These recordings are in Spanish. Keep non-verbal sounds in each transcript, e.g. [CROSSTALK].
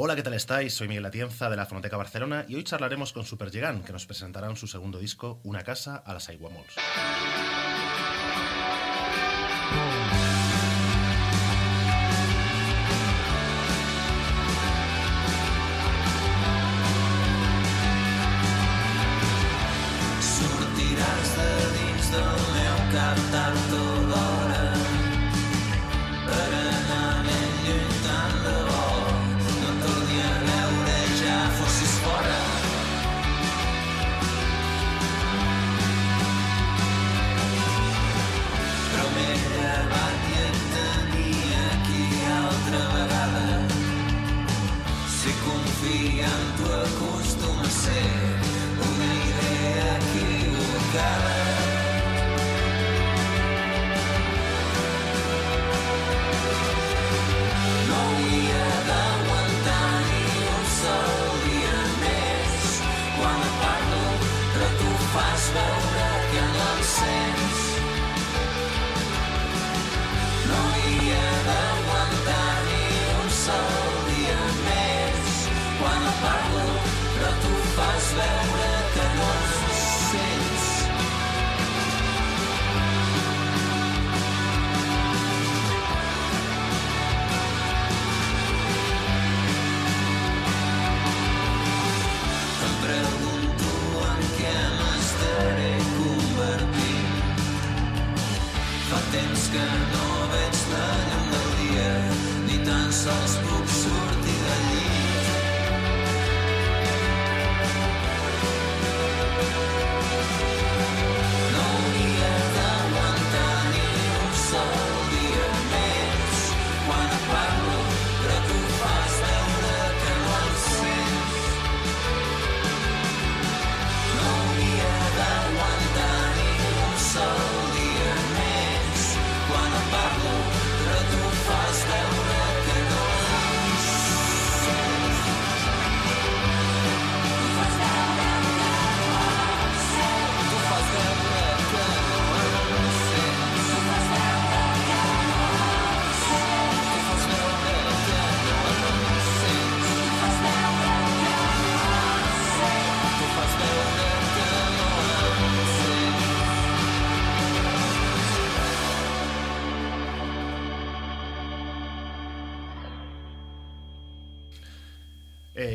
Hola, ¿qué tal estáis? Soy Miguel Atienza de la Fonoteca Barcelona y hoy charlaremos con Supergigant, que nos presentarán su segundo disco, Una casa a las Aiguamols. Equivocada.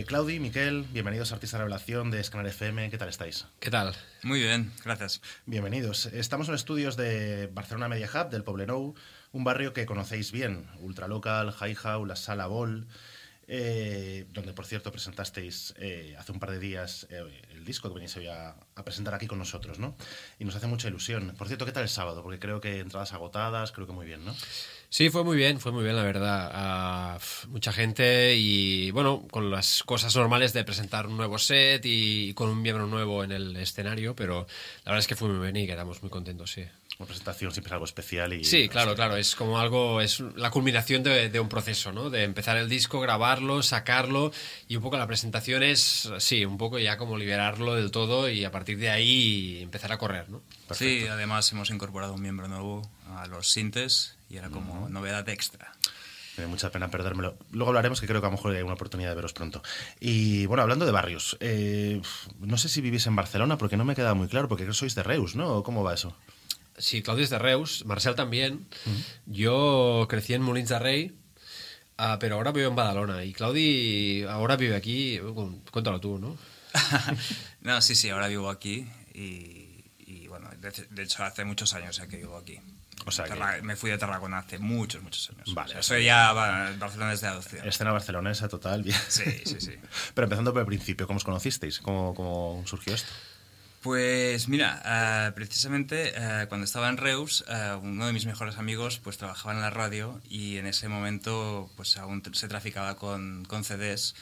Eh, Claudi, Miquel, bienvenidos a Artista Revelación de Scanner FM. ¿Qué tal estáis? ¿Qué tal? Muy bien, gracias. Bienvenidos. Estamos en estudios de Barcelona Media Hub, del Poblenou, un barrio que conocéis bien, ultralocal, hi-how, la Sala Bol, eh, donde, por cierto, presentasteis eh, hace un par de días eh, el disco que venís hoy a, presentar aquí con nosotros, ¿no? Y nos hace mucha ilusión. Por cierto, ¿qué tal el sábado? Porque creo que entradas agotadas, creo que muy bien, ¿no? Sí, fue muy bien, fue muy bien, la verdad. Ah, mucha gente y, bueno, con las cosas normales de presentar un nuevo set y, con un miembro nuevo en el escenario, pero la verdad es que fue muy bien y quedamos muy contentos, sí. Una presentación siempre es algo especial y... Sí, claro, claro, es como algo, es la culminación de, de un proceso, ¿no? De empezar el disco, grabarlo, sacarlo y un poco la presentación es, sí, un poco ya como liberarlo del todo y a partir de ahí empezar a correr, ¿no? Sí, además hemos incorporado un miembro nuevo a los sintes y era como novedad extra. Me da mucha pena perdérmelo. Luego hablaremos, que creo que a lo mejor hay una oportunidad de veros pronto. Y bueno, hablando de barrios, eh, no sé si vivís en Barcelona, porque no me queda muy claro, porque creo que sois de Reus, ¿no? ¿O ¿Cómo va eso? Sí, Claudio es de Reus, Marcel también. Yo crecí en Molins de Rey, ah, pero ahora vivo en Badalona. Y Claudi ahora vive aquí. Cuéntalo tú, ¿no? [LAUGHS] no, sí, sí, ahora vivo aquí y, y, bueno, de, de hecho hace muchos años ya que vivo aquí. O sea que- Me fui de Tarragona hace muchos, muchos años. Vale, O sea, soy ya Barcelona desde adopción. Escena barcelonesa total, bien. Sí, sí, sí. [LAUGHS] Pero empezando por el principio, ¿cómo os conocisteis? ¿Cómo, cómo surgió esto? Pues mira, eh, precisamente eh, cuando estaba en Reus, eh, uno de mis mejores amigos pues trabajaba en la radio y en ese momento pues aún se traficaba con, con CDs.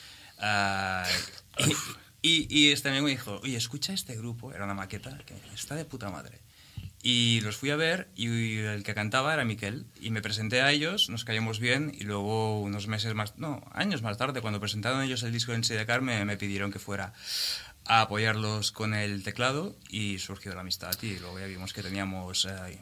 y, [LAUGHS] y- y este amigo me dijo, oye, escucha este grupo, era una maqueta, que está de puta madre. Y los fui a ver y el que cantaba era Miquel. Y me presenté a ellos, nos callamos bien y luego unos meses más, no, años más tarde, cuando presentaron ellos el disco en Sidecar, me, me pidieron que fuera a apoyarlos con el teclado y surgió la amistad y luego ya vimos que teníamos eh,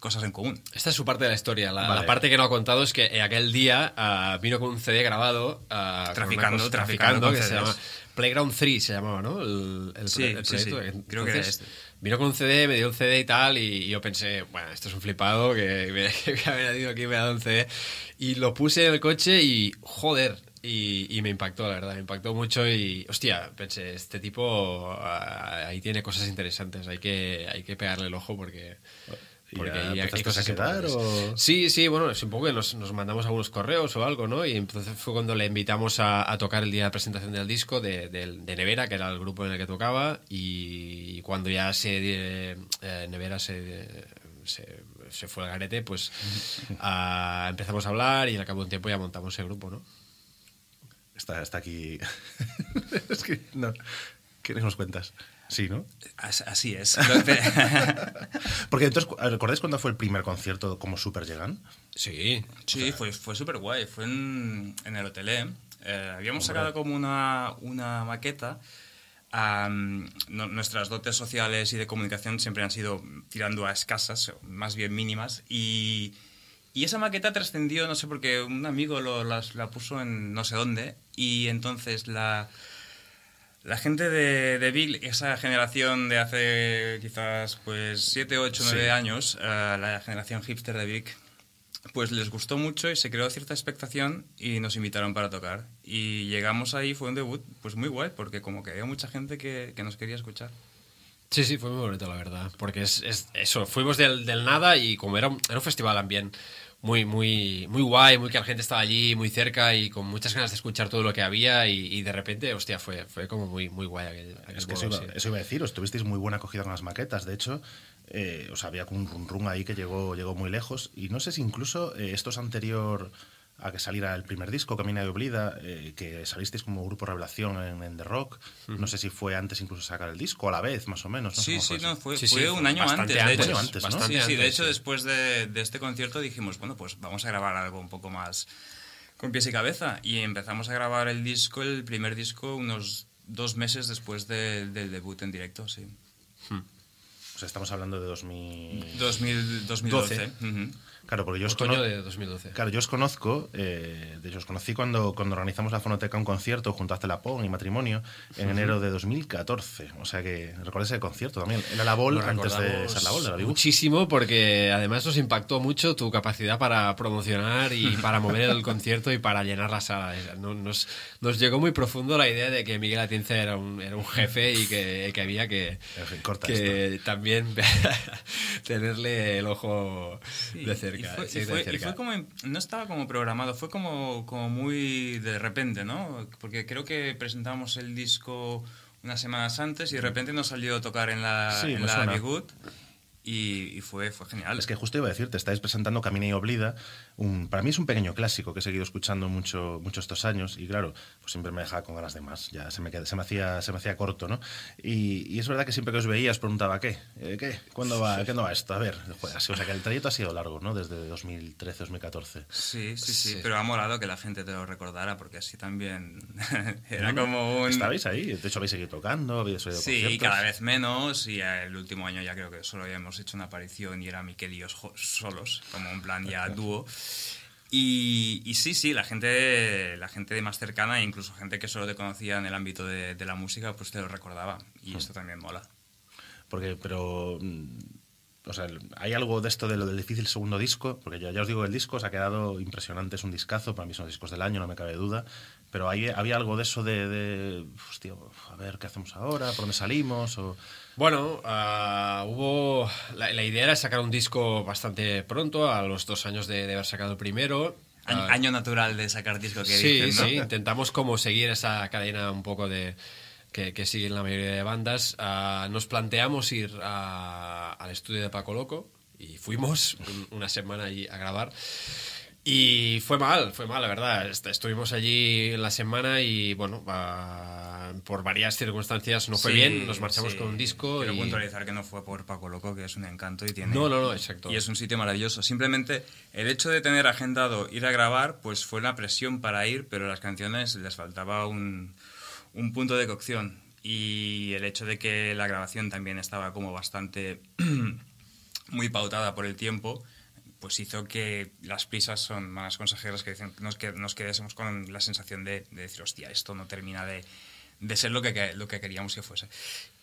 cosas en común. Esta es su parte de la historia. La, Vale. la parte que no ha contado es que eh, aquel día ah, vino con un CD grabado. con Traficando, cosa- traficando con que se llama Playground 3, se llamaba, ¿no? El, el Sí, el sí, proyecto. sí. Entonces, Creo que era este. Vino con un CD, me dio un CD y tal, y yo pensé, bueno, esto es un flipado que me, [LAUGHS] que me ha venido aquí y me ha dado un CD. Y lo puse en el coche y, joder, y, y me impactó, la verdad, me impactó mucho y, hostia, pensé, este tipo ah, ahí tiene cosas interesantes, hay que, hay que pegarle el ojo porque... ¿Y porque ya hay- cosas quedar, importantes. o...? Sí, sí, bueno, es un poco que nos, nos mandamos algunos correos o algo, ¿no? Y entonces fue cuando le invitamos a, a tocar el día de presentación del disco de, del- de Nevera, que era el grupo en el que tocaba, y cuando ya se eh, eh, Nevera se, se, se fue al garete, pues [LAUGHS] ah, empezamos a hablar y al cabo de un tiempo ya montamos el grupo, ¿no? Está, está aquí. [LAUGHS] es que no. ¿Qué nos cuentas? Sí, ¿no? As- Así es. [LAUGHS] Porque entonces, ¿recordáis cuándo fue el primer concierto como Super Llegan? Sí. Sí, fue, fue súper guay. Fue en, en el hotel. ¿eh? Eh, habíamos sacado como una, una maqueta. Am, no- nuestras dotes sociales y de comunicación siempre han sido tirando a escasas, más bien mínimas. Y, y esa maqueta trascendió, no sé por qué, un amigo lo, las- la puso en no sé dónde. Y entonces la, la gente de, de Bill, esa generación de hace quizás pues 7, 8, 9 Sí. años, eh, la generación hipster de Vic, pues les gustó mucho y se creó cierta expectación y nos invitaron para tocar. Y llegamos ahí, fue un debut pues muy guay, porque como que había mucha gente que, que nos quería escuchar. Sí, sí, fue muy bonito, la verdad. Porque es, es eso, fuimos del, del nada y como era un, era un festival también muy, muy, muy guay, muy que la gente estaba allí, muy cerca y con muchas ganas de escuchar todo lo que había y, y de repente, hostia, fue, fue como muy, muy guay aquel, aquel Es que eso iba, sí. eso iba a decir, os tuvisteis muy buena acogida con las maquetas. De hecho, eh, o sea, había como un run run ahí que llegó, llegó muy lejos. Y no sé si incluso eh, esto es anterior a que saliera el primer disco, Camina de Oblida, eh, que salisteis como grupo revelación en, en The Rock. No sé si fue antes incluso sacar el disco, a la vez, más o menos. No Sí, sí, fue no, fue, Sí, fue sí, un año antes, de hecho. antes, ¿no? Sí, sí, de hecho, sí. después de, de este concierto dijimos, bueno, pues vamos a grabar algo un poco más con pies y cabeza. Y empezamos a grabar el disco, el primer disco, unos dos meses después de- del debut en directo, sí. O sea, estamos hablando de 2000... 2000, 2012. ujú. Claro, porque yo os Otoño de 2012. Claro, yo os conozco, eh, de hecho os conocí cuando, cuando organizamos la Fonoteca un concierto junto a Celapón y Matrimonio en enero de 2014. O sea que recordáis el concierto también. Era la Bol antes de ser la Bol de la Bibu. Muchísimo, porque además nos impactó mucho tu capacidad para promocionar y [LAUGHS] para mover el concierto y para llenar la sala. No- Nos, nos llegó muy profundo la idea de que Miguel Atienza era un, era un jefe y que, que había que, En fin, corta que también [LAUGHS] tenerle el ojo Sí, de cerca. Y fue, sí, y de fue- y cerca. fue como, no estaba como programado, fue como, como muy de repente, ¿no? Porque creo que presentamos el disco unas semanas antes y de repente nos salió a tocar en la, Sí, en la y, y fue, fue genial. Es que justo iba a decir, te estáis presentando Camina y Oblida. Un, para mí es un pequeño clásico que he seguido escuchando mucho, mucho estos años y claro, pues siempre me dejaba con ganas de más. Ya se me, queda- se me, hacía, se me hacía corto, ¿no? Y, y es verdad que siempre que os veía os preguntaba, ¿qué? Eh, ¿Qué? ¿Cuándo va, ¿Cuándo va esto? A ver, joder, o sea que el trayecto ha sido largo, ¿no? Desde 2013-2014. Sí, sí, sí, Sí. pero ha molado que la gente te lo recordara porque así también [LAUGHS] era como un... Estabais ahí, de hecho habéis seguido tocando, habéis oído Sí, conciertos. cada vez menos y el último año ya creo que solo habíamos hecho una aparición y era Miquel y yo solos, como un plan ya dúo. Y, y sí, sí, la gente, la gente más cercana incluso gente que solo te conocía en el ámbito de, de la música, pues te lo recordaba. Y esto también mola. Porque, pero. mm, O sea, hay algo de esto de lo del difícil segundo disco, porque ya, ya os digo, el disco se ha quedado impresionante, es un discazo, para mí son los discos del año, no me cabe duda. Pero hay, había algo de eso de, de, hostia, a ver qué hacemos ahora, por dónde salimos, o. Bueno, ah, hubo. La, la idea era sacar un disco bastante pronto, a los dos años de, de haber sacado el primero. Año, Ah, año natural de sacar disco que sí, dicen, ¿no? sí, intentamos como seguir esa cadena un poco de que, que siguen la mayoría de bandas. Ah, nos planteamos ir a- al estudio de Paco Loco y fuimos un- una semana allí a grabar. Y fue mal, fue mal, la verdad. Est- Estuvimos allí la semana y, bueno, por varias circunstancias no fue Sí, bien. Nos marchamos sí. con un disco. Quiero y... puntualizar que no fue por Paco Loco, que es un encanto y tiene... No, no, no, exacto. Y es un sitio maravilloso. Simplemente el hecho de tener agendado ir a grabar, pues fue una presión para ir, pero las canciones les faltaba un, un punto de cocción. Y el hecho de que la grabación también estaba como bastante [CLEARS THROAT] muy pautada por el tiempo, pues hizo que las prisas son malas consejeras que nos, que nos quedásemos con la sensación de, de decir, hostia, esto no termina de, de ser lo que, lo que queríamos que fuese.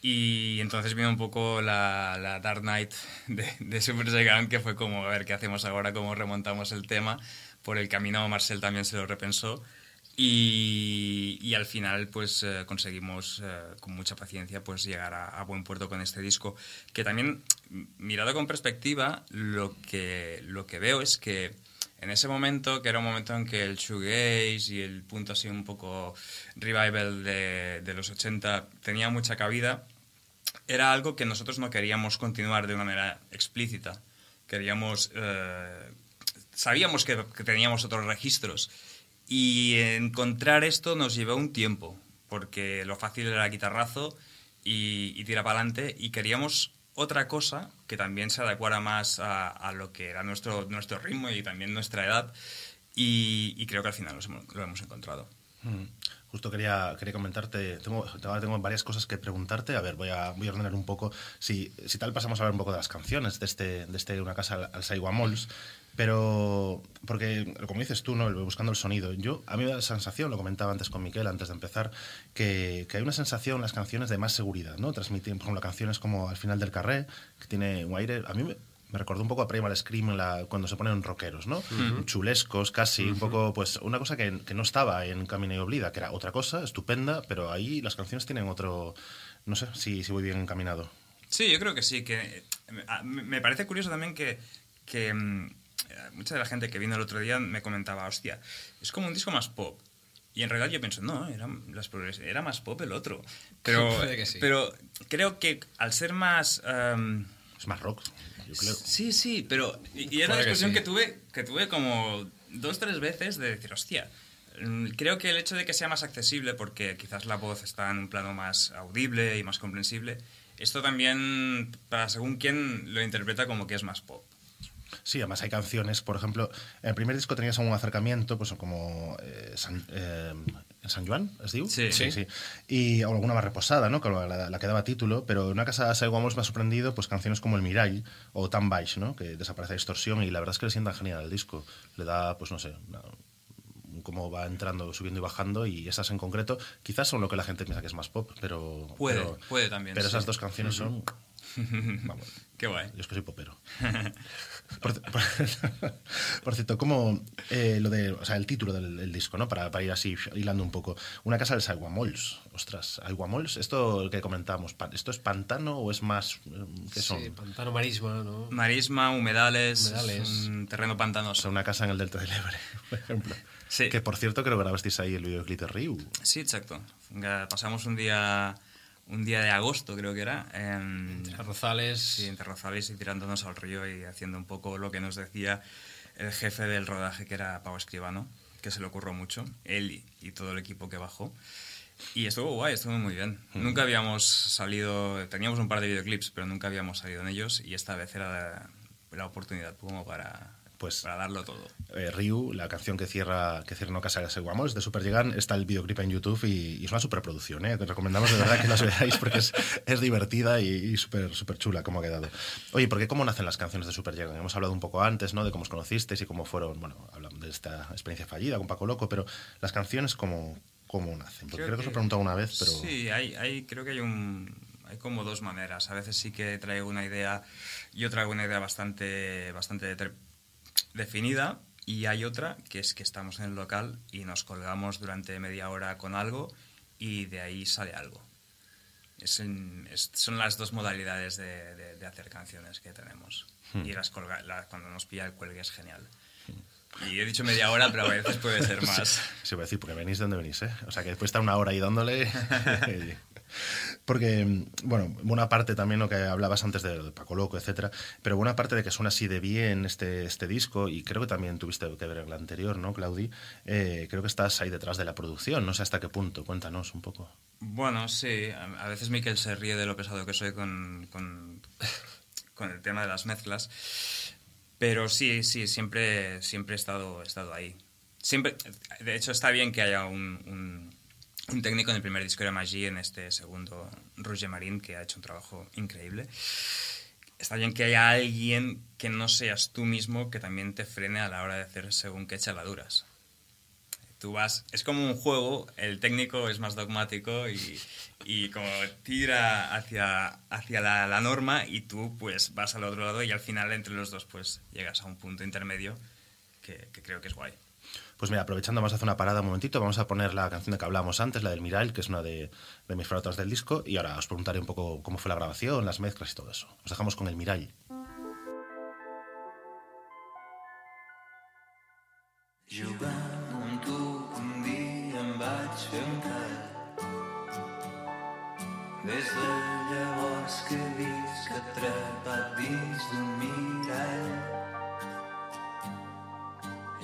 Y entonces vino un poco la, la Dark Knight de, de Super que fue como, a ver, ¿qué hacemos ahora? ¿Cómo remontamos el tema? Por el camino Marcel también se lo repensó. Y, y al final pues eh, conseguimos eh, con mucha paciencia pues llegar a, a buen puerto con este disco. Que también mirado con perspectiva lo que lo que veo es que en ese momento que era un momento en que el shoegaze y el punto así un poco revival de, de los 80 tenía mucha cabida era algo que nosotros no queríamos continuar de una manera explícita. Queríamos eh, sabíamos que, que teníamos otros registros y encontrar esto nos llevó un tiempo, porque lo fácil era guitarrazo y, y para adelante, y queríamos otra cosa que también se adecuara más a, a lo que era nuestro, nuestro ritmo y también nuestra edad, y, y creo que al final hemos- lo hemos encontrado. Mm. Justo quería, quería comentarte, tengo, tengo varias cosas que preguntarte, a ver, voy a, voy a ordenar un poco, si, si tal pasamos a hablar un poco de las canciones de este, de este Una casa al, al Saiwa Malls, pero, porque, como dices tú, ¿no? Buscando el sonido, yo, a mí me da la sensación, lo comentaba antes con Miquel, antes de empezar, que, que hay una sensación en las canciones de más seguridad, ¿no? Transmiten, por ejemplo, canciones como Al final del carré, que tiene un aire, a mí me, me recordó un poco a Primal Scream la- cuando se ponen rockeros, ¿no? Chulescos, casi, un poco, pues, una cosa que, que no estaba en Camino y Oblida, que era otra cosa, estupenda, pero ahí las canciones tienen otro, no sé si, si voy bien encaminado. Sí, yo creo que sí. Que, eh, me parece curioso también que, que mm, mucha de la gente que vino el otro día me comentaba, hostia, es como un disco más pop. Y en realidad yo pienso, no, era, las progres- era más pop el otro. Pero, [LAUGHS] Puede que sí. pero creo que al ser más... em, Es más rock, yo creo. Sí, sí, pero... Y, y es la Puede que discusión sí. que, tuve, que tuve como dos, tres veces de decir, hostia, mm, creo que el hecho de que sea más accesible, porque quizás la voz está en un plano más audible y más comprensible, esto también, para según quién, lo interpreta como que es más pop. Sí, además hay canciones, por ejemplo, en el primer disco tenías un acercamiento, pues como eh, San, eh, San Juan, ¿es diu? Sí. sí, Y o alguna más reposada, ¿no? Con la, la que daba título, pero en una casa de Saiguamos me ha sorprendido pues canciones como El Mirai o Tan Baix, ¿no? Que desaparece la distorsión y la verdad es que le sientan genial el disco. Le da, pues no sé, una- cómo va entrando, subiendo y bajando y esas en concreto quizás son lo que la gente piensa que es más pop, pero... Puede, pero- puede también, Pero esas sí. dos canciones son... [LAUGHS] Vamos, Qué guay. yo es que soy popero. [LAUGHS] Por, por- [LAUGHS] por cierto, como eh, lo de, o sea, el título del, del disco, ¿no? Para, para ir así hilando un poco. Una casa del Aguamols. Ostras, Aguamols, esto que comentábamos, pa- ¿esto es pantano o es más? eh, ¿Qué son? Sí, pantano marisma, ¿no? Marisma, humedales, Humedales. un terreno O pantanoso. sea, una casa en el Delta del Ebre, [LAUGHS] por ejemplo. Sí. Que por cierto, creo que grabasteis ahí el videoclip de Ryu. Sí, exacto. Pasamos un día, un día de agosto, creo que era, en, Arrozales. Sí, entre Rosales y tirándonos al río y haciendo un poco lo que nos decía el jefe del rodaje, que era Pau Escribano, que se le ocurrió mucho, él y, todo el equipo que bajó. Y estuvo guay, estuvo muy bien. Nunca habíamos salido, teníamos un par de videoclips, pero nunca habíamos salido en ellos y esta vez era la, la oportunidad como para, Pues- para darlo todo. Eh, Ryu, la canción que cierra que cierra una casa de de Super Llegan, está el videoclip en YouTube y, y es una superproducción, ¿eh? Te recomendamos de verdad que las veáis porque es, es divertida y, y súper súper chula como ha quedado. Oye, ¿por qué cómo nacen las canciones de Super Llegan? Hemos hablado un poco antes, ¿no? De cómo os conocisteis y cómo fueron, bueno, hablando de esta experiencia fallida con Paco Loco, pero las canciones cómo, cómo nacen. Porque creo, que os lo he preguntado una vez, pero... Sí, hay, hay, creo que hay un... Hay como dos maneras. A veces sí que traigo una idea y otra traigo una idea bastante, bastante definida y hay otra que es que estamos en el local y nos colgamos durante media hora con algo y de ahí sale algo. Es en- es- son las dos modalidades de, de- de hacer canciones que tenemos. Y las colga- la- cuando nos pilla el cuelgue es genial. Y he dicho media hora, pero a veces puede ser [LAUGHS] más. Sí, voy a decir, porque venís de donde venís, ¿eh? O sea, que después estar una hora ahí dándole... [LAUGHS] porque, bueno, buena parte también lo que hablabas antes de, Paco Loco, etcétera, pero buena parte de que suena así de bien este, este disco, y creo que también tuviste que ver el anterior, ¿no, Claudi? Eh, creo que estás ahí detrás de la producción, no sé hasta qué punto, cuéntanos un poco. Bueno, sí. A veces Miquel se ríe de lo pesado que soy con, [LAUGHS] con, el tema de las mezclas. Pero sí, sí, siempre, siempre he, estado, estado ahí. Siempre, de hecho, está bien que haya un, un técnico en el primer disco de Maggi, en este segundo, Roger Marín, que ha hecho un trabajo increíble. está bien que haya alguien que no seas tú mismo que también te frene a la hora de hacer según qué chaladuras. Tú vas, es como un juego, el técnico es más dogmático y, y como tira hacia, hacia la, la norma y tú pues vas al otro lado y al final entre los dos pues llegas a un punto intermedio que, que creo que es guay. Pues mira, aprovechando, vamos a hacer una parada un momentito. Vamos a poner la canción de que hablábamos antes, la del Miral, que es una de, de mis favoritas del disco. Y ahora os preguntaré un poco cómo fue la grabación, las mezclas y todo eso. Os dejamos con el Miral. Jugant amb un dia em vaig fer un tall. Des de que dins d'un mirall.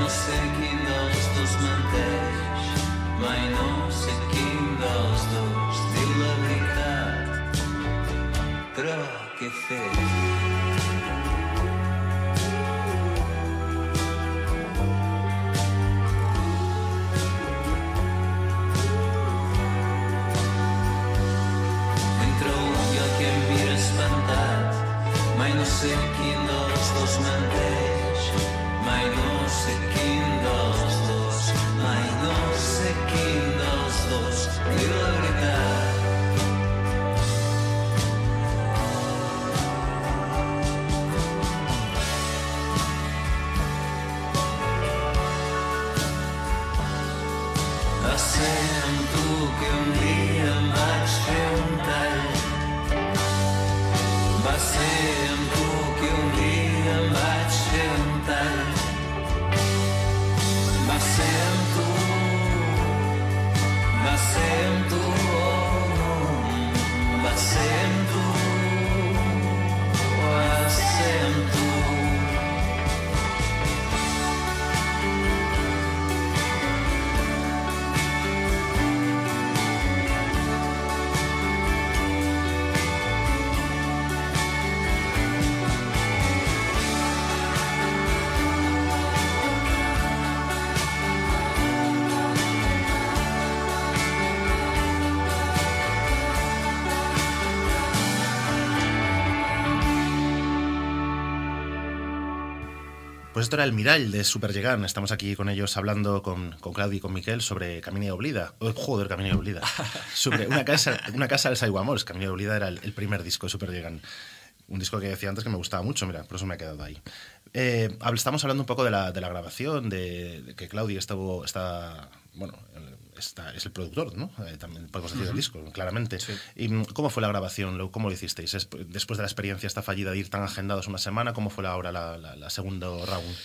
no sé quin dels dos menteix, mai no sé quin dels dos diu la veritat. Però què fer? Pues esto era el Miral de Superllegant. Estamos aquí con ellos hablando con, con Claudio y con Miquel sobre Camino de Oblida. Oh, joder, Camino de Oblida. [LAUGHS] Sobre una casa, una casa del Saiguamors. Camino de Oblida era el, el primer disco de Superllegant. Un disco que decía antes que me gustaba mucho, mira, por eso me ha quedado ahí. Eh, estamos hablando un poco de la, de la grabación, de, de que Claudio estuvo, está, bueno, está, es el productor, ¿no? Eh, también podemos decir del disco, claramente. ¿Y cómo fue la grabación? ¿Cómo lo hicisteis? Es- después de la experiencia esta fallida de ir tan agendados una semana, ¿cómo fue ahora la, la, la segundo round?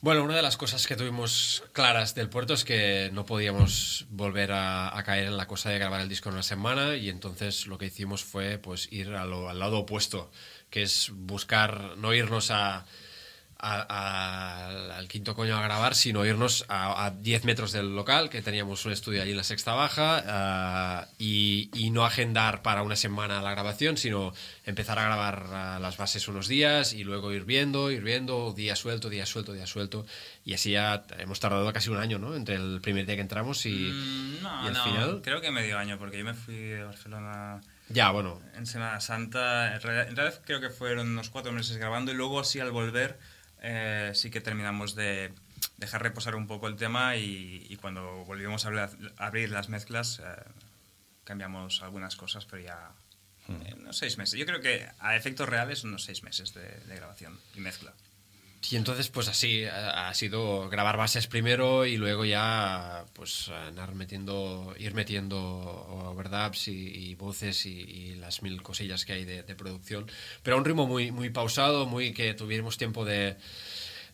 Bueno, una de las cosas que tuvimos claras del puerto es que no podíamos volver a, a caer en la cosa de grabar el disco en una semana y entonces lo que hicimos fue pues ir a lo- al lado opuesto, que es buscar, no irnos a, a- a- al quinto coño a grabar, sino irnos a, a 10 metros del local, que teníamos un estudio allí en la sexta baja, ah, y, y no agendar para una semana la grabación, sino empezar a grabar ah, las bases unos días y luego ir viendo, ir viendo, día suelto, día suelto, día suelto, y así ya hemos tardado casi un año, ¿no? Entre el primer día que entramos y, Mm, no, y el no, final. creo que medio año, porque yo me fui de Barcelona Ya, bueno, en Semana Santa. En realidad, en realidad creo que fueron unos cuatro meses grabando y luego así al volver eh, sí que terminamos de dejar reposar un poco el tema y, y cuando volvimos a abrir, a abrir las mezclas eh, cambiamos algunas cosas, pero ya eh, unos seis meses. Yo creo que a efectos reales unos seis meses de, de grabación y mezcla. Y entonces, pues así, ha sido grabar bases primero y luego ya, pues, andar metiendo, ir metiendo overdubs y, y voces y, y las mil cosillas que hay de, de producción. Pero a un ritmo muy, muy pausado, muy que tuviéramos tiempo de,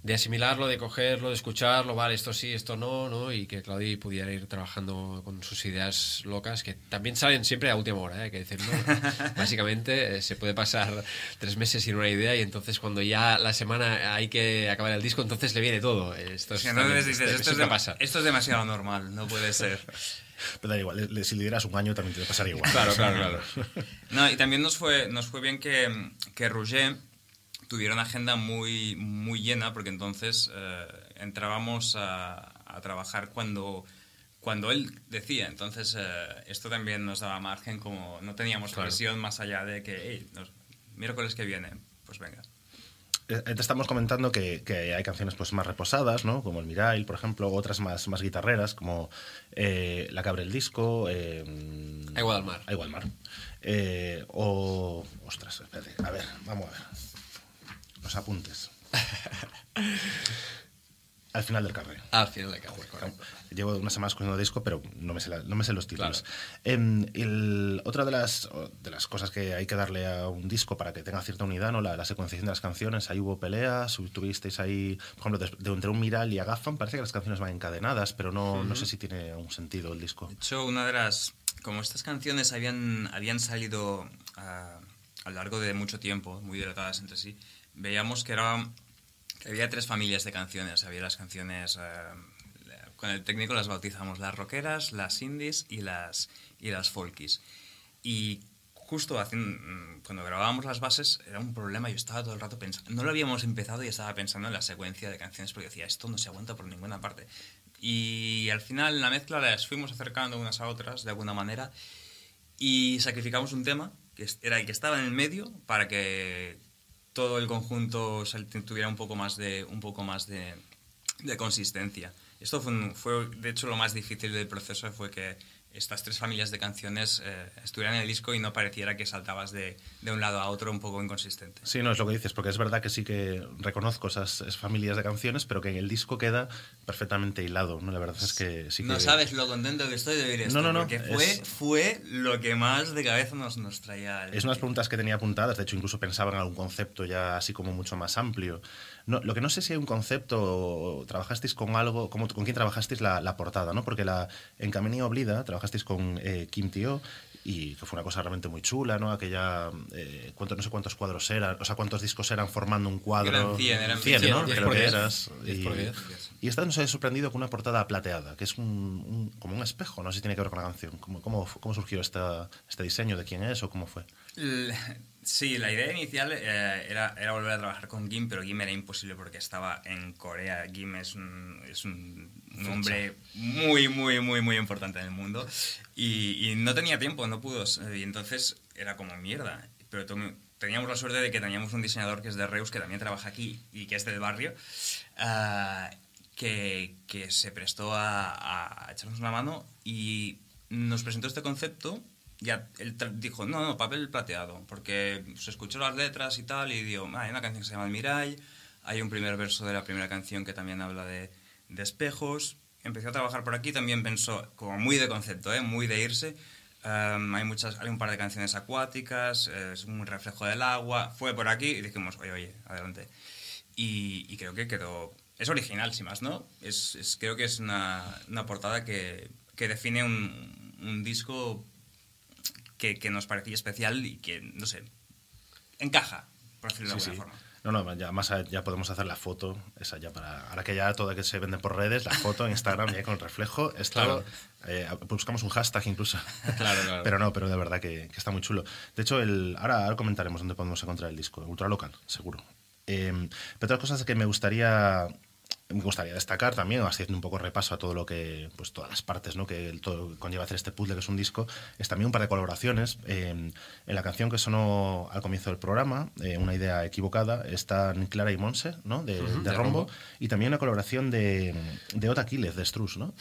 de asimilarlo, de cogerlo, de escucharlo, vale, esto sí, esto no, ¿no? Y que Claudi pudiera ir trabajando con sus ideas locas, que también salen siempre a última hora, ¿eh? hay que decirlo. [LAUGHS] Básicamente eh, se puede pasar tres meses sin una idea y entonces cuando ya la semana hay que acabar el disco, entonces le viene todo. Esto es, Si también- entonces dices, esto esto es, siempre dem- pasa. esto es demasiado normal, no puede ser. [LAUGHS] Pero da igual, le- le- si le dieras un año también te pasaría igual. Claro, claro, claro. No, y también nos fue, nos fue bien que, que Roger tuviera una agenda muy, muy llena, porque entonces eh, entrábamos a, a trabajar cuando, cuando él decía. Entonces, eh, esto también nos daba margen, como no teníamos Claro. presión más allá de que, hey, los miércoles que viene, pues venga. Eh, Te estamos comentando que, que hay canciones pues más reposadas, ¿no? Como el Mirail, por ejemplo, otras más, más guitarreras, como eh, La Cabra el Disco, eh, Aigua del Mar. Aigua del Mar. Eh, o... Ostras, espérate, a ver, vamos a ver. Los apuntes. [LAUGHS] Al final del carrera. Al final de carrera, correcto. Llevo unas semanas escuchando disco, pero no me sé, la- no me sé los títulos. Em, el- otra de las, de las cosas que hay que darle a un disco para que tenga cierta unidad, ¿no? la, la secuenciación de las canciones. Ahí hubo peleas, tuvisteis ahí, por ejemplo, de, de entre un Miral y Agafan, parece que las canciones van encadenadas, pero no, no sé si tiene un sentido el disco. De hecho, una de las. Como estas canciones habían, habían salido ah, a lo largo de mucho tiempo, muy delatadas entre sí, veíamos que, era, que había tres familias de canciones. Había las canciones. ah, con el técnico las bautizamos las rockeras, las indies y las, y las folkies. Y justo haciendo, mm, cuando grabábamos las bases era un problema. Yo estaba todo el rato pensando. No lo habíamos empezado y estaba pensando en la secuencia de canciones porque decía, esto no se aguanta por ninguna parte. Y al final la mezcla las fuimos acercando unas a otras de alguna manera y sacrificamos un tema que era el que estaba en el medio para que todo el conjunto tuviera un poco más de un poco más de, de consistencia. Esto fue, de hecho, lo más difícil del proceso fue que estas tres familias de canciones eh, estuvieran en el disco y no pareciera que saltabas de, de un lado a otro un poco inconsistente. Sí, no es lo que dices, porque es verdad que sí que reconozco esas, esas familias de canciones, pero que en el disco queda perfectamente hilado, ¿no? La verdad es que sí que... No sabes lo contento que estoy de oír esto, No, no, no, porque fue, es- fue lo que más de cabeza nos, nos traía. el- Es unas preguntas que tenía apuntadas, de hecho incluso pensaba en algún concepto ya así como mucho más amplio. No, lo que no sé si hay un concepto, trabajasteis con algo, ¿cómo- ¿con quién trabajasteis la, la portada? ¿no? Porque la, en Camino Oblida trabajasteis con eh, Kim Tio y que fue una cosa realmente muy chula, ¿no? Aquella, eh, cuánto- no sé cuántos cuadros eran, o sea, cuántos discos eran formando un cuadro. Eran 100, eran 100, 100, ¿no? 10 Creo que 10, eras. 10 y, por 10. y esta nos ha sorprendido con una portada plateada, que es un, un- como un espejo, no sé si tiene que ver con la canción. ¿Cómo, cómo, cómo surgió esta, este diseño? ¿De quién es o cómo fue? Sí, la idea inicial eh, era, era volver a trabajar con Gim, pero Gim era imposible porque estaba en Corea. Gim es un, es un, un hombre muy, muy, muy, muy importante en el mundo y, y no tenía tiempo, no pudo. Y entonces era como mierda. Pero teníamos la suerte de que teníamos un diseñador que es de Reus, que también trabaja aquí y que es del barrio, ah, que, que se prestó a, a echarnos una mano y nos presentó este concepto. Ya él dijo, no, no, papel plateado, porque se escuchó las letras y tal, y dijo, "Ah, hay una canción que se llama Mirai, hay un primer verso de la primera canción que también habla de, de espejos. Empezó a trabajar por aquí, también pensó, como muy de concepto, ¿eh? muy de irse. Um, hay, muchas, hay un par de canciones acuáticas, es un reflejo del agua. Fue por aquí y dijimos, oye, oye, adelante. Y, y creo que quedó. Es original, sin más, ¿no? Es, es- creo que es una, una portada que, que define un, un disco que, que nos parecía especial y que, no sé, encaja, por decirlo de Sí, alguna sí. forma. No, no, ya más a- ya podemos hacer la foto, esa ya para ahora que ya todo que se vende por redes, la foto en Instagram ya con el reflejo, esto, Claro. eh, buscamos un hashtag incluso. [LAUGHS] Claro, claro. Pero no, pero de verdad que, que está muy chulo. De hecho, el, ahora, ahora comentaremos dónde podemos encontrar el disco, Ultralocal, seguro. Eh, pero otras cosas que me gustaría me gustaría destacar también, haciendo un poco repaso a todo lo que, pues todas las partes ¿no? que el- todo conlleva hacer este puzzle que es un disco, es también un par de colaboraciones. Eh, en la canción que sonó al comienzo del programa, eh, Una idea equivocada, están Clara y Monse, ¿no? De, Ujú, de de Rombo, Rombo. y también una colaboración de, de Ota Quiles, de Strus, ¿no?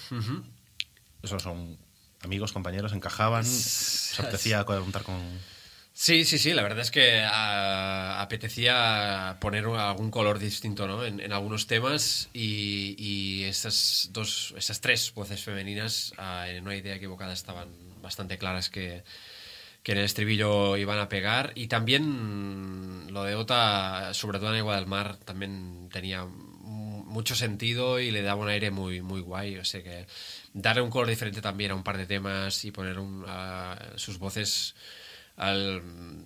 Esos son amigos, compañeros, encajaban, se apetecía contar con... Sí, sí, sí, la verdad es que ah, apetecía poner algún color distinto ¿no? en, algunos temas y, y estas dos, estas tres voces femeninas ah, en una idea equivocada estaban bastante claras que, en el estribillo iban a pegar y también lo de Ota, sobre todo en Agua del Mar, también tenía mucho sentido y le daba un aire muy, muy guay. O sea que darle un color diferente también a un par de temas y poner un- a sus voces al-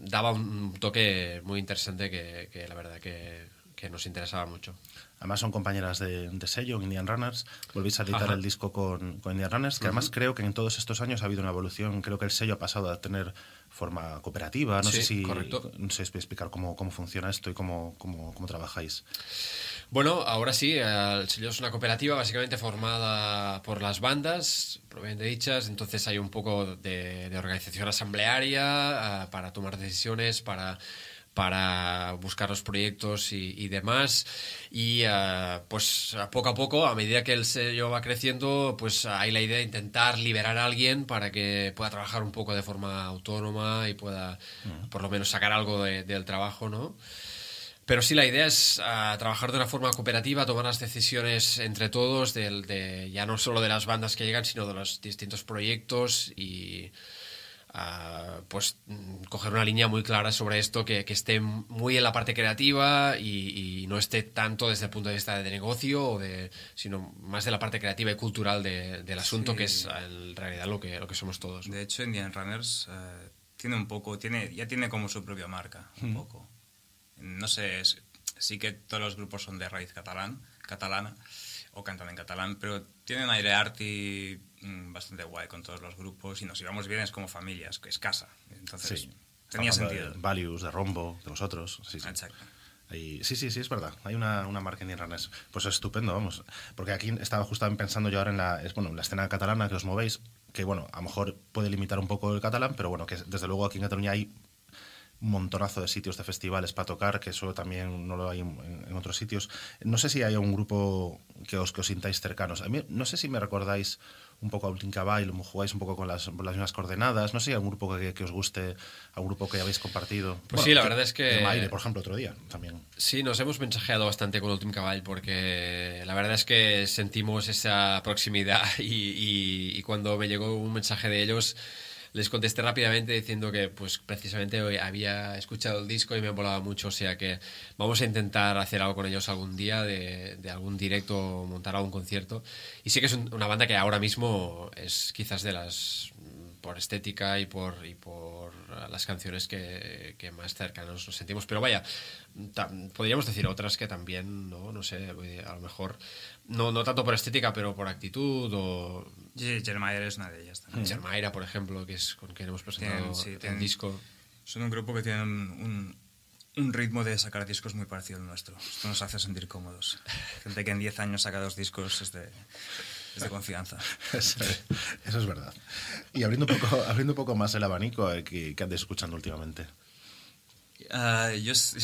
daba un toque muy interesante que, que la verdad que, que nos interesaba mucho. Además son compañeras de, de sello, Indian Runners. Volvéis a editar Ajá. el disco con, con Indian Runners, que además creo que en todos estos años ha habido una evolución. Creo que el sello ha pasado a tener forma cooperativa. No Sí, sé si correcto. no sé explicar cómo, cómo funciona esto y cómo, cómo, cómo trabajáis. Bueno, ahora sí, el sello es una cooperativa básicamente formada por las bandas, propiamente dichas, entonces hay un poco de, de organización asamblearia eh, para tomar decisiones, para, para buscar los proyectos y, y demás. Y eh, pues poco a poco, a medida que el sello va creciendo, pues hay la idea de intentar liberar a alguien para que pueda trabajar un poco de forma autónoma y pueda por lo menos sacar algo de- del trabajo, ¿no? Pero sí, la idea es ah, trabajar de una forma cooperativa, tomar las decisiones entre todos, del- de, ya no solo de las bandas que llegan, sino de los distintos proyectos y ah, pues mm, coger una línea muy clara sobre esto, que, que esté muy en la parte creativa y, y no esté tanto desde el punto de vista de negocio, o de, sino más de la parte creativa y cultural de- del asunto, Sí. que es en realidad lo que, lo que somos todos. ¿no? De hecho, Indian Runners eh, tiene un poco, tiene, ya tiene como su propia marca, un poco. No sé, es- sí que todos los grupos son de raíz catalán, catalana o cantan en catalán, pero tienen aire arty mm, bastante guay con todos los grupos y nos llevamos bien, es como familias, que es casa. Entonces, tenía sentido. De Values, de Rombo, de vosotros. Sí, sí. Exacto. Ahí- sí, sí, sí, es verdad. Hay una, una marca en Irranes. Pues es estupendo, vamos. Porque aquí estaba justamente pensando yo ahora en la, es, bueno, en la escena catalana que os movéis, que bueno, a lo mejor puede limitar un poco el catalán, pero bueno, que desde luego aquí en Cataluña hay un montonazo de sitios de festivales para tocar, que eso también no lo hay en, en otros sitios. No sé si hay un grupo que os, que os sintáis cercanos. A mí, no sé si me recordáis un poco a Ultim Caball, jugáis un poco con las, con las mismas coordenadas. No sé si hay algún grupo que, que os guste, algún grupo que habéis compartido. Pues sí, la verdad es que- Maire, por ejemplo, otro día también. Sí, nos hemos mensajeado bastante con Ultim Caball porque la verdad es que sentimos esa proximidad [LAUGHS] y, y- y cuando me llegó un mensaje de ellos les contesté rápidamente diciendo que pues precisamente hoy había escuchado el disco y me volaba mucho, o sea que vamos a intentar hacer algo con ellos algún día, de, algún directo, montar algún concierto. Y sí que es un- una banda que ahora mismo es quizás de las por estética y por, y por las canciones que, que más cercanos nos sentimos. Pero vaya, podríamos decir otras que también, no, no sé, a lo mejor, no, no tanto por estética, pero por actitud o Y Jeremiah es una de ellas también. Germaira, por ejemplo, que es con quien hemos presentado Tienen- sí, el tienen- disco. Son un grupo que tiene un, un- un ritmo de sacar discos muy parecido al nuestro. Esto nos hace sentir cómodos. Gente que en 10 años saca dos discos es de, es de confianza. [LAUGHS] Eso eso es verdad. Y abriendo un poco, abriendo un poco más el abanico, eh, ¿qué, qué andáis escuchando últimamente? Ah, yo s-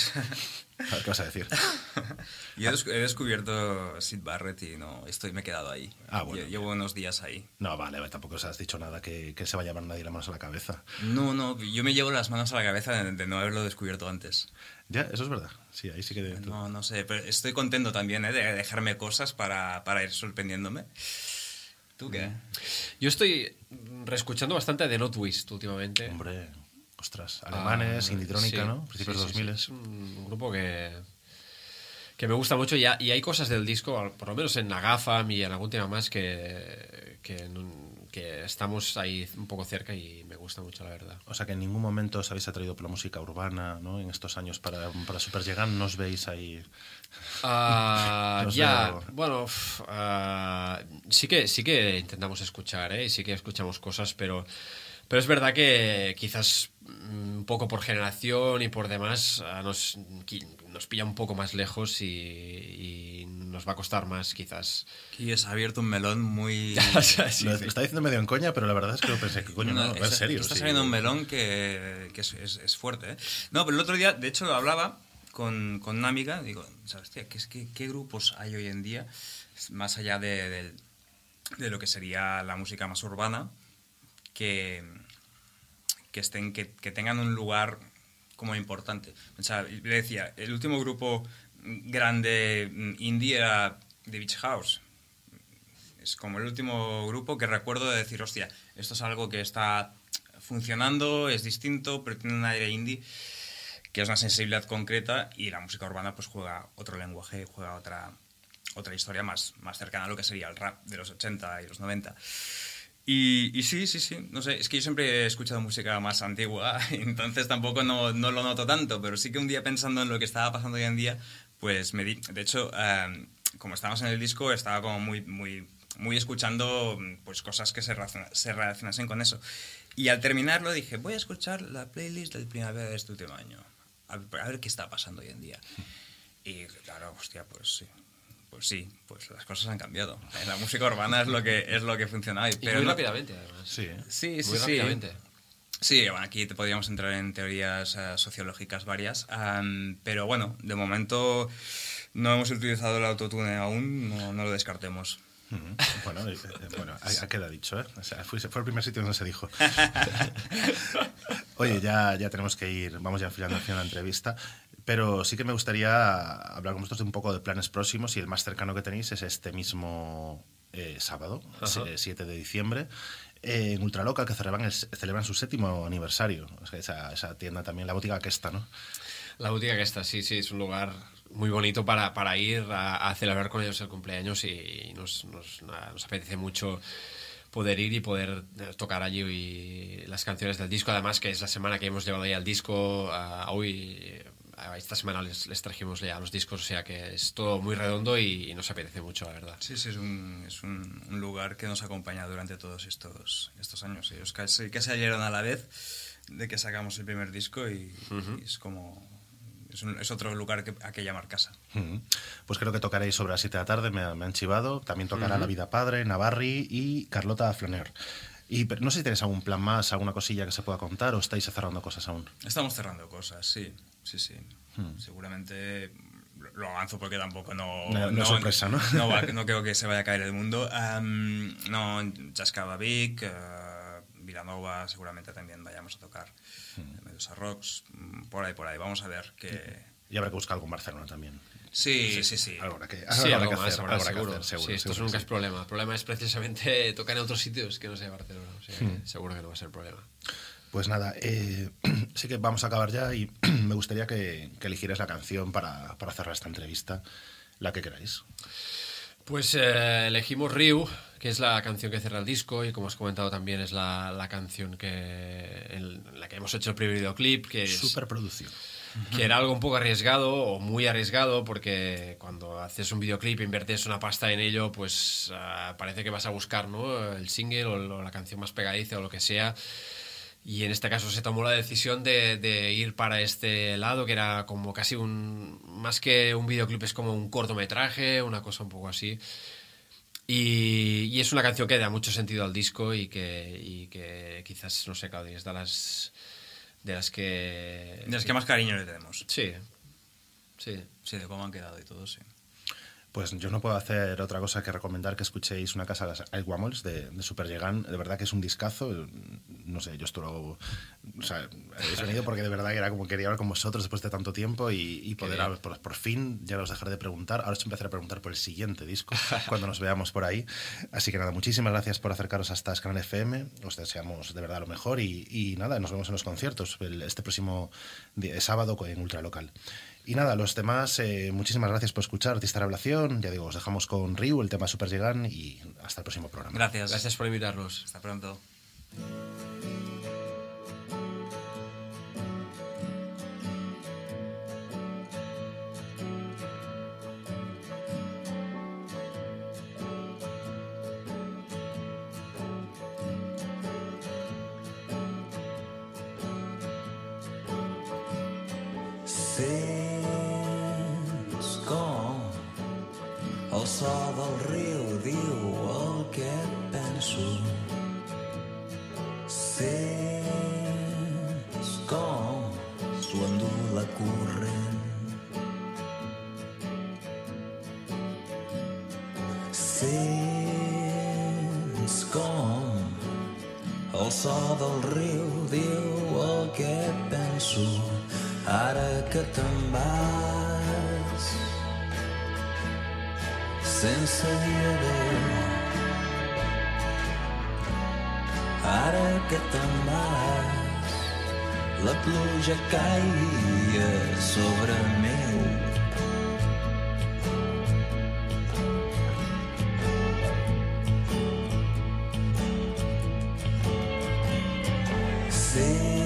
A [LAUGHS] ver, ¿Qué vas a decir? [LAUGHS] yo he, des- he descubierto Sid Barrett y no, estoy, me he quedado ahí. Ah, bueno. Lle- Llevo unos días ahí. No, vale, tampoco os has dicho nada que, que se vaya a llevar nadie las manos a la cabeza. No, no, yo me llevo las manos a la cabeza de, de no haberlo descubierto antes. Ya, eso es verdad. Sí, ahí sí que... No, no sé, pero estoy contento también ¿eh? de dejarme cosas para, para ir sorprendiéndome. ¿Tú qué? Yo estoy reescuchando bastante de Notwist últimamente. Hombre, ostras, alemanes, Ah, inditrónica, sí, ¿no? Principios sí, de sí, 2000. sí. Es un grupo que, que me gusta mucho y, ha- y hay cosas del disco, por lo menos en Agafam y en algún tema más, que, que, no- que estamos ahí un poco cerca y me gusta mucho, la verdad. O sea que en ningún momento os habéis atraído por la música urbana, ¿no? En estos años para, para Super Llegan, no os veis ahí... Ah, [LAUGHS] No ya, bueno, ah, sí que sí que intentamos escuchar, ¿eh? Sí que escuchamos cosas, pero pero es verdad que quizás mm, un poco por generación y por demás ah, nos, nos pilla un poco más lejos y, y nos va a costar más quizás. Aquí has abierto un melón muy... [LAUGHS] Sí, lo está diciendo medio en coña, pero la verdad es que lo pensé que coño, no, está- en serio. Está sí. saliendo un melón que, que es, es- es fuerte. ¿eh? No, pero el otro día, de hecho, lo hablaba con, con una amiga. Digo, ¿sabes, tía, ¿qué, es que- qué grupos hay hoy en día, más allá de, de- de lo que sería la música más urbana, que, que, estén, que, que tengan un lugar como importante? O sea, le decía, el último grupo grande mm, indie era The Beach House es como el último grupo que recuerdo de decir, hostia, esto es algo que está funcionando, es distinto, pero tiene un aire indie, que es una sensibilidad concreta y la música urbana pues juega otro lenguaje, juega otra, otra historia más, más cercana a lo que sería el rap de los 80 y los 90. Y, y sí, sí, sí, no sé, es que yo siempre he escuchado música más antigua, [LAUGHS] entonces tampoco no, no lo noto tanto, pero sí que un día pensando en lo que estaba pasando hoy en día, pues me di, de hecho, eh, como estábamos en el disco, estaba como muy, muy, muy escuchando pues cosas que se, relaciona- se relacionasen con eso. Y al terminarlo dije, voy a escuchar la playlist del primavera de este último año, a a ver qué está pasando hoy en día. Y claro, hostia, pues sí. Pues sí, pues las cosas han cambiado. La música urbana es lo que, es lo que funciona hoy. Y Pero muy no- rápidamente, además. Sí, ¿eh? Sí, sí, Muy sí. rápidamente. Sí, bueno, aquí te podríamos entrar en teorías eh, sociológicas varias, am, pero bueno, de momento no hemos utilizado el autotune aún, no, no lo descartemos. Bueno, eh, bueno, a, a queda dicho, ¿eh? O sea, fue, fue el primer sitio donde se dijo. [LAUGHS] Oye, ya, ya tenemos que ir, vamos ya enfilando hacia la entrevista, pero sí que me gustaría hablar con vosotros de un poco de planes próximos y el más cercano que tenéis es este mismo eh, sábado, Ajá. eh, 7 de diciembre, eh, en Ultraloca, que celebran, el- celebran su séptimo aniversario. O sea, esa, esa tienda también, la botica que está, ¿no? La boutique que está, sí, sí, es un lugar muy bonito para, para ir a, a celebrar con ellos el cumpleaños y nos, nos, nada, nos apetece mucho poder ir y poder eh, tocar allí y las canciones del disco. Además, que es la semana que hemos llevado ya el disco. hoy, esta semana les, les trajimos ya los discos, o sea que es todo muy redondo y, nos apetece mucho, la verdad. Sí, sí, es un, es un, un lugar que nos acompaña durante todos estos, estos años. Ellos casi que se salieron a la vez de que sacamos el primer disco y, y es como... Es, un- es otro lugar que, a que llamar casa. Pues creo que tocaréis sobre las 7 de la tarde, me, me han chivado. También tocará La Vida Padre, Navarri y Carlota Flaner. Y pero no sé si tenéis algún plan más, alguna cosilla que se pueda contar o estáis cerrando cosas aún. Estamos cerrando cosas, sí, sí, sí. Seguramente lo- avanzo porque tampoco no... No- no es sorpresa, ¿no? No, va- [LAUGHS] no creo que se vaya a caer el mundo. Am, no, Chascaba Vic, eh, Vilanova, seguramente también vayamos a tocar. Medusa Rocks, mm, por ahí, por ahí. Vamos a ver que... Y habrá que buscar algo en Barcelona también. Sí, sí, sí. Algo habrá que, seguro. sí, esto seguro nunca es problema. El problema es precisamente tocar en otros sitios que no sea Barcelona. O sea, que seguro que no va a ser problema. Pues nada, eh, [CLEARS THROAT] sí que vamos a acabar ya y [CLEARS THROAT] me gustaría que, que eligierais la canción para, para cerrar esta entrevista, la que queráis. Pues eh, elegimos Ryu, que es la canción que cierra el disco y como has comentado también es la, la canción que en la que hemos hecho el primer videoclip, que es, Superproducción. que era algo un poco arriesgado o muy arriesgado porque cuando haces un videoclip e inviertes una pasta en ello, pues ah, parece que vas a buscar ¿no? el single o, o la canción más pegadiza o lo que sea. Y en este caso se tomó la decisión de, de ir para este lado, que era como casi un... Más que un videoclip, es como un cortometraje, una cosa un poco así. Y, y es una canción que da mucho sentido al disco y que, y que quizás, no sé, Claudia, es de las, de las que... De las que más cariño le tenemos. Sí, sí. Sí, de cómo han quedado y todo, sí. Pues yo no puedo hacer otra cosa que recomendar que escuchéis una casa de Guamols de, de Super Llegan. De verdad que es un discazo. No sé, yo esto lo. O sea, habéis venido porque de verdad que era como quería hablar con vosotros después de tanto tiempo y, y poder, hablar- por, por fin, ya os dejaré de preguntar. Ahora os empezaré a preguntar por el siguiente disco [LAUGHS] cuando nos veamos por ahí. Así que nada, muchísimas gracias por acercaros hasta Scanal FM. Os deseamos de verdad lo mejor y, y nada, nos vemos en los conciertos el- este próximo sábado en Ultralocal. Y nada, los demás, eh, muchísimas gracias por escuchar Artista Revelación. Ya digo, os dejamos con Ryu, el tema Super Llegan y hasta el próximo programa. Gracias. Gracias por invitarnos. Hasta pronto. sing.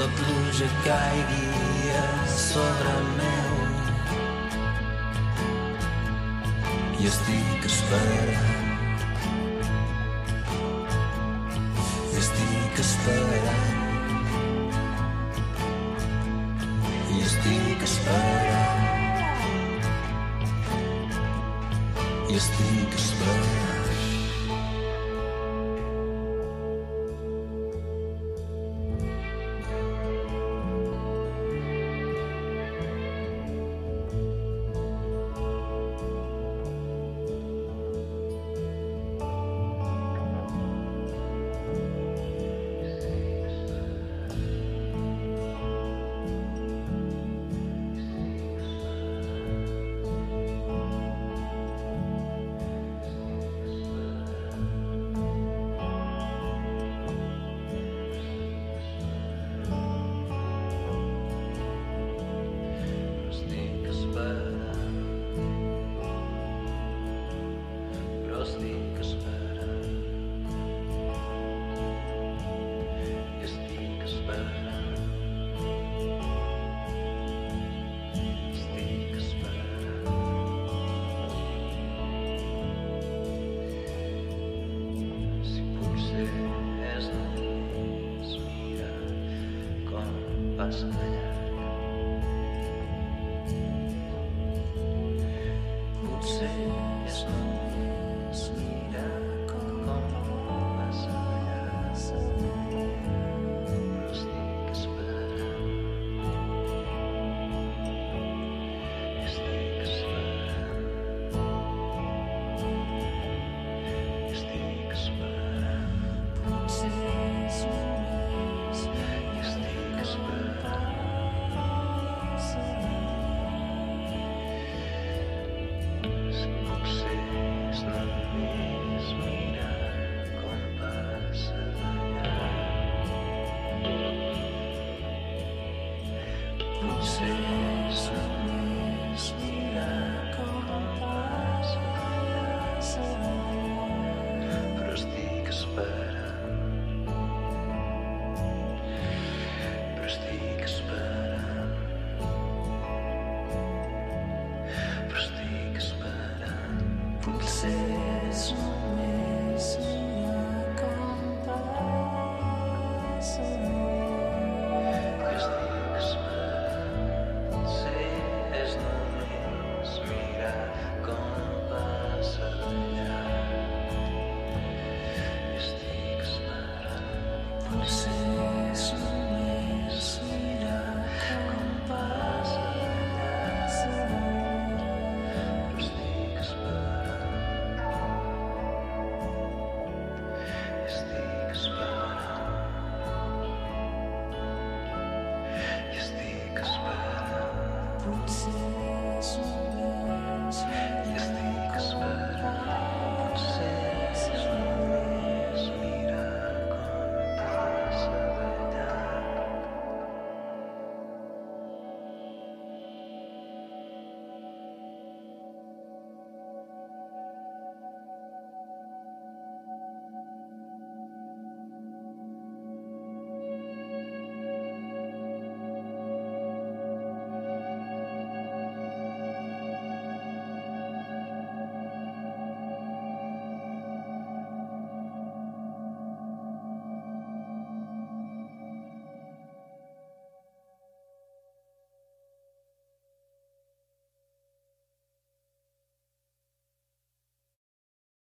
la pluja caigui a sobre meu. I estic esperant. I estic esperant. I estic esperant. I estic esperant.